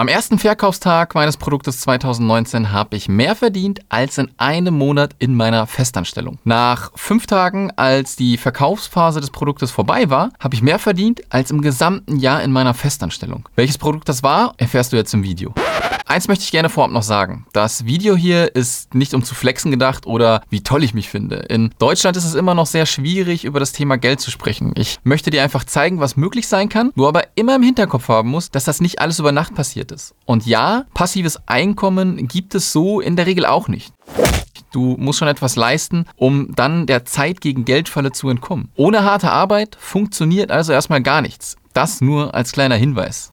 Am ersten Verkaufstag meines Produktes 2019 habe ich mehr verdient als in einem Monat in meiner Festanstellung. Nach fünf Tagen, als die Verkaufsphase des Produktes vorbei war, habe ich mehr verdient als im gesamten Jahr in meiner Festanstellung. Welches Produkt das war, erfährst du jetzt im Video. Eins möchte ich gerne vorab noch sagen. Das Video hier ist nicht um zu flexen gedacht oder wie toll ich mich finde. In Deutschland ist es immer noch sehr schwierig, über das Thema Geld zu sprechen. Ich möchte dir einfach zeigen, was möglich sein kann, nur aber immer im Hinterkopf haben muss, dass das nicht alles über Nacht passiert ist. Und ja, passives Einkommen gibt es so in der Regel auch nicht. Du musst schon etwas leisten, um dann der Zeit gegen Geldfalle zu entkommen. Ohne harte Arbeit funktioniert also erstmal gar nichts. Das nur als kleiner Hinweis.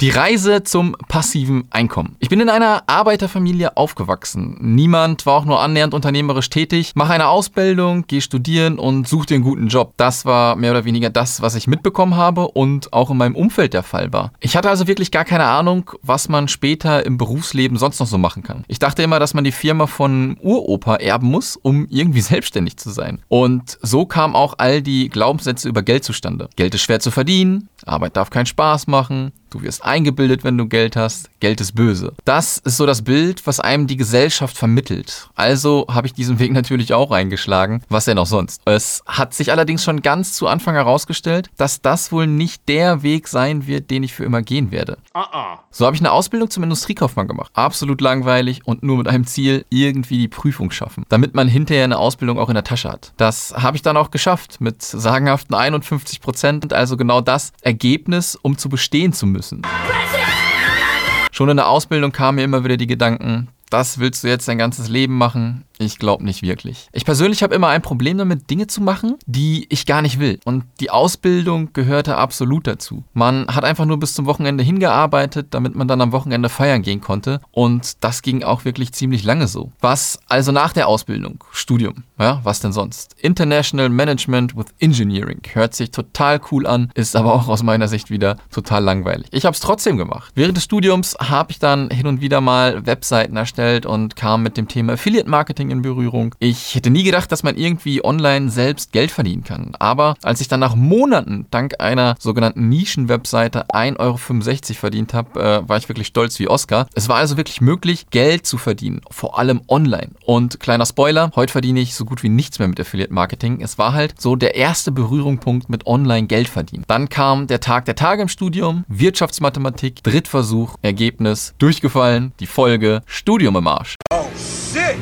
Die Reise zum passiven Einkommen. Ich bin in einer Arbeiterfamilie aufgewachsen. Niemand war auch nur annähernd unternehmerisch tätig. Mach eine Ausbildung, geh studieren und such dir einen guten Job. Das war mehr oder weniger das, was ich mitbekommen habe und auch in meinem Umfeld der Fall war. Ich hatte also wirklich gar keine Ahnung, was man später im Berufsleben sonst noch so machen kann. Ich dachte immer, dass man die Firma von Uropa erben muss, um irgendwie selbstständig zu sein. Und so kamen auch all die Glaubenssätze über Geld zustande. Geld ist schwer zu verdienen, Arbeit darf keinen Spaß machen, Du wirst eingebildet, wenn du Geld hast. Geld ist böse. Das ist so das Bild, was einem die Gesellschaft vermittelt. Also habe ich diesen Weg natürlich auch eingeschlagen. Was denn auch sonst? Es hat sich allerdings schon ganz zu Anfang herausgestellt, dass das wohl nicht der Weg sein wird, den ich für immer gehen werde. Uh -uh. So habe ich eine Ausbildung zum Industriekaufmann gemacht. Absolut langweilig und nur mit einem Ziel, irgendwie die Prüfung schaffen. Damit man hinterher eine Ausbildung auch in der Tasche hat. Das habe ich dann auch geschafft mit sagenhaften 51 Prozent. Also genau das Ergebnis, um zu bestehen zu müssen müssen. Schon in der Ausbildung kamen mir immer wieder die Gedanken, das willst du jetzt dein ganzes Leben machen? Ich glaube nicht wirklich. Ich persönlich habe immer ein Problem damit, Dinge zu machen, die ich gar nicht will. Und die Ausbildung gehörte absolut dazu. Man hat einfach nur bis zum Wochenende hingearbeitet, damit man dann am Wochenende feiern gehen konnte. Und das ging auch wirklich ziemlich lange so. Was also nach der Ausbildung? Studium. Ja, was denn sonst? International Management with Engineering. Hört sich total cool an, ist aber auch aus meiner Sicht wieder total langweilig. Ich habe es trotzdem gemacht. Während des Studiums habe ich dann hin und wieder mal Webseiten erstellt und kam mit dem Thema Affiliate Marketing in Berührung. Ich hätte nie gedacht, dass man irgendwie online selbst Geld verdienen kann. Aber als ich dann nach Monaten dank einer sogenannten Nischen-Webseite 1,65 Euro verdient habe, äh, war ich wirklich stolz wie Oscar. Es war also wirklich möglich, Geld zu verdienen, vor allem online. Und kleiner Spoiler, heute verdiene ich so gut wie nichts mehr mit Affiliate Marketing. Es war halt so der erste Berührungspunkt mit online Geld verdienen. Dann kam der Tag der Tage im Studium, Wirtschaftsmathematik, Drittversuch, Ergebnis, durchgefallen, die Folge, Studium im Arsch. Oh,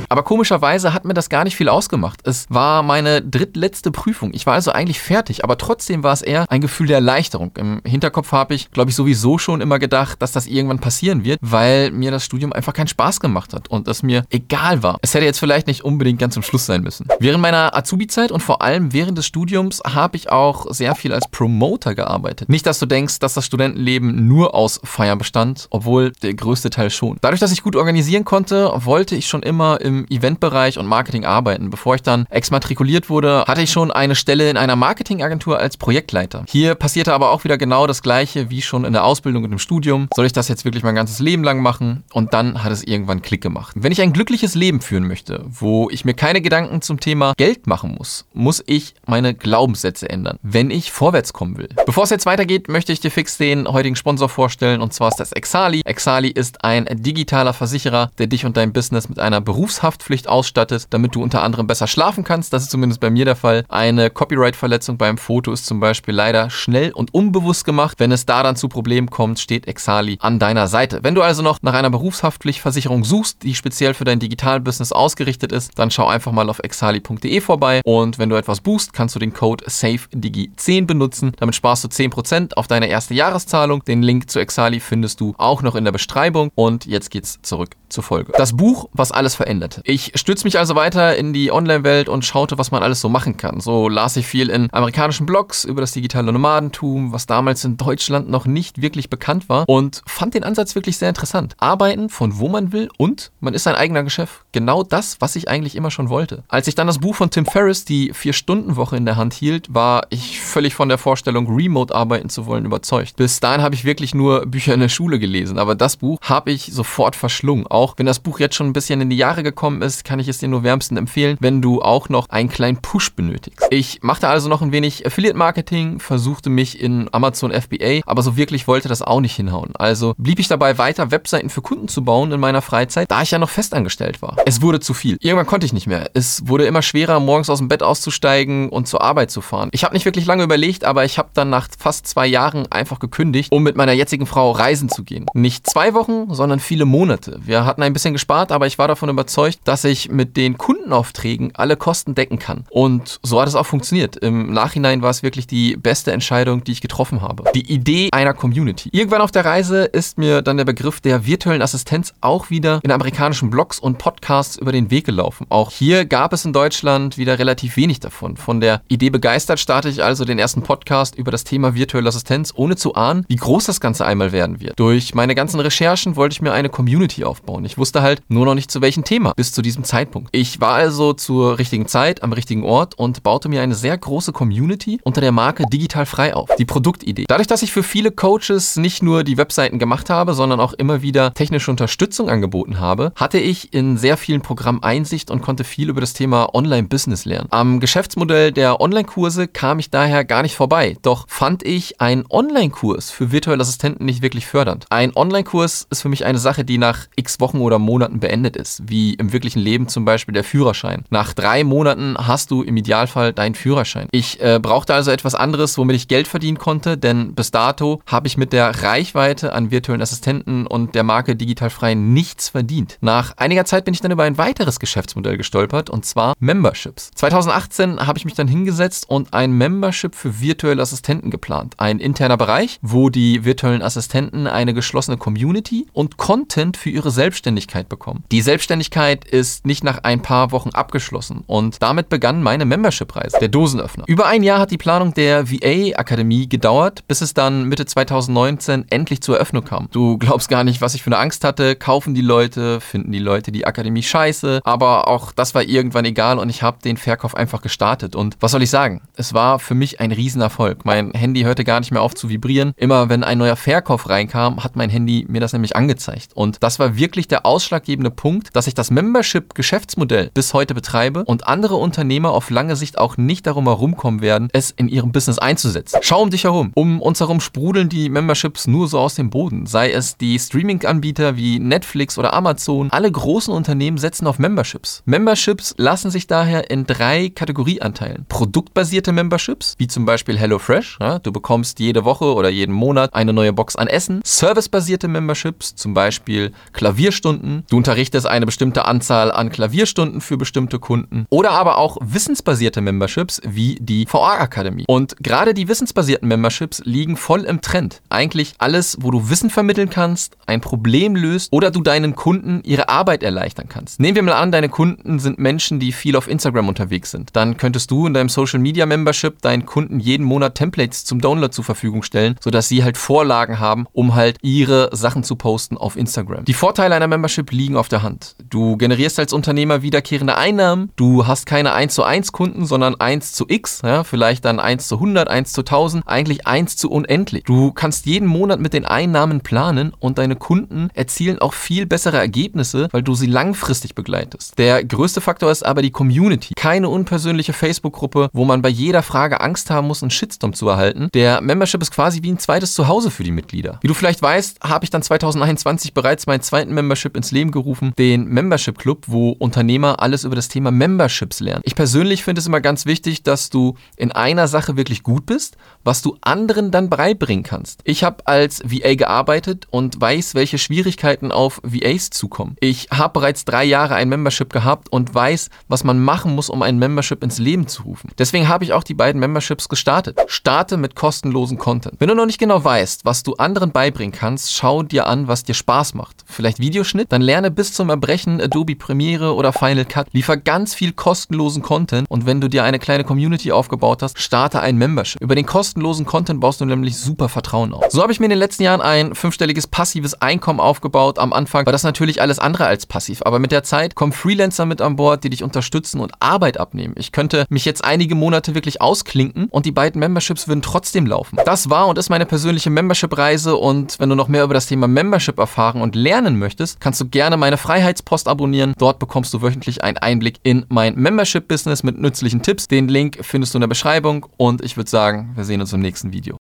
aber komischerweise hat mir das gar nicht viel ausgemacht. Es war meine drittletzte Prüfung. Ich war also eigentlich fertig, aber trotzdem war es eher ein Gefühl der Erleichterung. Im Hinterkopf habe ich, glaube ich, sowieso schon immer gedacht, dass das irgendwann passieren wird, weil mir das Studium einfach keinen Spaß gemacht hat und es mir egal war. Es hätte jetzt vielleicht nicht unbedingt ganz zum Schluss sein müssen. Während meiner Azubi-Zeit und vor allem während des Studiums habe ich auch sehr viel als Promoter gearbeitet. Nicht, dass du denkst, dass das Studentenleben nur aus Feiern bestand, obwohl der größte Teil schon. Dadurch, dass ich gut organisieren konnte, wollte ich schon immer im Eventbereich und Marketing arbeiten. Bevor ich dann exmatrikuliert wurde, hatte ich schon eine Stelle in einer Marketingagentur als Projektleiter. Hier passierte aber auch wieder genau das gleiche wie schon in der Ausbildung und im Studium. Soll ich das jetzt wirklich mein ganzes Leben lang machen? Und dann hat es irgendwann Klick gemacht. Wenn ich ein glückliches Leben führen möchte, wo ich mir keine Gedanken zum Thema Geld machen muss, muss ich meine Glaubenssätze ändern, wenn ich vorwärts kommen will. Bevor es jetzt weitergeht, möchte ich dir fix den heutigen Sponsor vorstellen und zwar ist das Exali. Exali ist ein digitaler Versicherer, der dich und dein Business mit einer Berufshaftpflicht ausstattet, damit du unter anderem besser schlafen kannst. Das ist zumindest bei mir der Fall. Eine Copyright-Verletzung beim Foto ist zum Beispiel leider schnell und unbewusst gemacht. Wenn es da dann zu Problemen kommt, steht Exali an deiner Seite. Wenn du also noch nach einer Berufshaftpflichtversicherung suchst, die speziell für dein Digital-Business ausgerichtet ist, dann schau einfach mal auf exali.de vorbei und wenn du etwas buchst, kannst du den Code SAFEDIGI10 benutzen. Damit sparst du 10% auf deine erste Jahreszahlung. Den Link zu Exali findest du auch noch in der Beschreibung und jetzt geht's zurück zur Folge. Das Buch, was alles veränderte. Ich stütze mich also weiter in die Online-Welt und schaute, was man alles so machen kann. So las ich viel in amerikanischen Blogs über das digitale Nomadentum, was damals in Deutschland noch nicht wirklich bekannt war und fand den Ansatz wirklich sehr interessant. Arbeiten von wo man will und man ist sein eigener Geschäft genau das, was ich eigentlich immer schon wollte. Als ich dann das Buch von Tim Ferriss, die Vier-Stunden-Woche in der Hand hielt, war ich völlig von der Vorstellung, remote arbeiten zu wollen, überzeugt. Bis dahin habe ich wirklich nur Bücher in der Schule gelesen, aber das Buch habe ich sofort verschlungen. Auch wenn das Buch jetzt schon ein bisschen in die Jahre gekommen ist, kann ich es dir nur wärmsten empfehlen, wenn du auch noch einen kleinen Push benötigst. Ich machte also noch ein wenig Affiliate-Marketing, versuchte mich in Amazon FBA, aber so wirklich wollte das auch nicht hinhauen. Also blieb ich dabei weiter, Webseiten für Kunden zu bauen in meiner Freizeit, da ich ja noch festangestellt war. Es wurde zu viel. Irgendwann konnte ich nicht mehr. Es wurde immer schwerer, morgens aus dem Bett auszusteigen und zur Arbeit zu fahren. Ich habe nicht wirklich lange überlegt, aber ich habe dann nach fast zwei Jahren einfach gekündigt, um mit meiner jetzigen Frau reisen zu gehen. Nicht zwei Wochen, sondern viele Monate. Wir hatten ein bisschen gespart, aber ich war davon überzeugt, dass ich mit den Kundenaufträgen alle Kosten decken kann. Und so hat es auch funktioniert. Im Nachhinein war es wirklich die beste Entscheidung, die ich getroffen habe. Die Idee einer Community. Irgendwann auf der Reise ist mir dann der Begriff der virtuellen Assistenz auch wieder in amerikanischen Blogs und Podcasts über den Weg gelaufen. Auch hier gab es in Deutschland wieder relativ wenig davon. Von der Idee begeistert starte ich also den ersten Podcast über das Thema virtuelle Assistenz, ohne zu ahnen, wie groß das Ganze einmal werden wird. Durch meine ganzen Recherchen wollte ich mir eine Community aufbauen. Ich wusste halt nur noch nicht zu welchem Thema bis zu diesem Zeitpunkt. Ich war also zur richtigen Zeit am richtigen Ort und baute mir eine sehr große Community unter der Marke Digital Frei auf. Die Produktidee. Dadurch, dass ich für viele Coaches nicht nur die Webseiten gemacht habe, sondern auch immer wieder technische Unterstützung angeboten habe, hatte ich in sehr vielen Programmen Einsicht und konnte viel über das Thema Online-Business lernen. Am Geschäftsmodell der Online-Kurse kam ich daher gar nicht vorbei. Doch fand ich einen Online-Kurs für virtuelle Assistenten nicht wirklich fördernd. Ein Online-Kurs ist für mich eine Sache, die nach x Wochen oder Monaten beendet ist, wie im wirklichen Leben zum Beispiel der Führerschein. Nach drei Monaten hast du im Idealfall deinen Führerschein. Ich äh, brauchte also etwas anderes, womit ich Geld verdienen konnte, denn bis dato habe ich mit der Reichweite an virtuellen Assistenten und der Marke Digital Frei nichts verdient. Nach einiger Zeit bin ich dann über ein weiteres Geschäftsmodell gestolpert und zwar Memberships. 2018 habe ich mich dann hingesetzt und ein Membership für virtuelle Assistenten geplant. Ein interner Bereich, wo die virtuellen Assistenten eine geschlossene Community und Content für ihre Selbstständigkeit bekommen. Die Selbstständigkeit ist nicht nach ein paar Wochen abgeschlossen und damit begann meine Membership-Reise, der Dosenöffner. Über ein Jahr hat die Planung der VA-Akademie gedauert, bis es dann Mitte 2019 endlich zur Eröffnung kam. Du glaubst gar nicht, was ich für eine Angst hatte. Kaufen die Leute, finden die Leute die Akademie scheiße, aber auch das war irgendwann egal und ich habe den Verkauf einfach gestartet. Und was soll ich sagen? Es war für mich ein Riesenerfolg. Mein Handy hörte gar nicht mehr auf zu vibrieren. Immer wenn ein neuer Verkauf reinkam, hat mein Handy mir das nämlich angezeigt. Und das war wirklich der ausschlaggebende Punkt, dass ich das Membership-Geschäftsmodell bis heute betreibe und andere Unternehmer auf lange Sicht auch nicht darum herumkommen werden, es in ihrem Business einzusetzen. Schau um dich herum. Um uns herum sprudeln die Memberships nur so aus dem Boden. Sei es die Streaming-Anbieter wie Netflix oder Amazon. Alle großen Unternehmen setzen auf Memberships. Memberships lassen sich daher in drei Kategorien anteilen. Produktbasierte Memberships, wie zum Beispiel HelloFresh. Ja, du bekommst jede Woche oder jeden Monat eine neue Box an Essen. Servicebasierte Memberships, zum Beispiel Klavierstunden. Du unterrichtest eine bestimmte Anzahl an Klavierstunden für bestimmte Kunden. Oder aber auch wissensbasierte Memberships wie die VR-Akademie. Und gerade die wissensbasierten Memberships liegen voll im Trend. Eigentlich alles, wo du Wissen vermitteln kannst, ein Problem löst oder du deinen Kunden ihre Arbeit erleichtern kannst. Nehmen wir mal an, deine Kunden sind Menschen, die viel auf Instagram unterwegs sind. Dann könntest du in deinem Social Media Membership deinen Kunden jeden Monat Templates zum Download zur Verfügung stellen, sodass sie halt Vorlagen haben, um halt ihre Sachen zu posten auf Instagram. Die Vorteile einer Membership liegen auf der Hand. Du generierst als Unternehmer wiederkehrende Einnahmen, du hast keine 1 zu 1 Kunden, sondern 1 zu x, ja, vielleicht dann 1 zu 100, 1 zu 1000, eigentlich 1 zu unendlich. Du kannst jeden Monat mit den Einnahmen planen und deine Kunden erzielen auch viel bessere Ergebnisse, weil du sie langfristig begleitest. Der größte Faktor ist aber die Community. Keine unpersönliche Facebook-Gruppe, wo man bei jeder Frage Angst haben muss, einen Shitstorm zu erhalten. Der Membership ist quasi wie ein zweites Zuhause für die Mitglieder. Wie du vielleicht weißt, habe ich dann 2021 bereits meinen zweiten Membership ins Leben gerufen, den Membership Club, wo Unternehmer alles über das Thema Memberships lernen. Ich persönlich finde es immer ganz wichtig, dass du in einer Sache wirklich gut bist, was du anderen dann beibringen kannst. Ich habe als VA gearbeitet und weiß, welche Schwierigkeiten auf VAs zukommen. Ich habe bereits drei Jahre ein Membership gehabt und weiß, was man machen muss, um ein Membership ins Leben zu rufen. Deswegen habe ich auch die beiden Memberships gestartet. Starte mit kostenlosen Content. Wenn du noch nicht genau weißt, was du anderen beibringen kannst, schau dir an, was dir Spaß macht. Vielleicht Videoschnitt? Dann lerne bis zum Erbrechen Adobe Premiere oder Final Cut. Liefer ganz viel kostenlosen Content und wenn du dir eine kleine Community aufgebaut hast, starte ein Membership. Über den kostenlosen Content baust du nämlich super Vertrauen auf. So habe ich mir in den letzten Jahren ein fünfstelliges passives Einkommen aufgebaut. Am Anfang war das natürlich alles andere als passiv, aber mit der Zeit kommen Freelancer mit an Bord, die dich unterstützen und Arbeit abnehmen. Ich könnte mich jetzt einige Monate wirklich ausklinken und die beiden Memberships würden trotzdem laufen. Das war und ist meine persönliche Membership-Reise und wenn du noch mehr über das Thema Membership erfahren und lernen möchtest, kannst du gerne meine Freiheitspost abonnieren. Dort bekommst du wöchentlich einen Einblick in mein Membership-Business mit nützlichen Tipps. Den Link findest du in der Beschreibung und ich würde sagen, wir sehen uns im nächsten Video.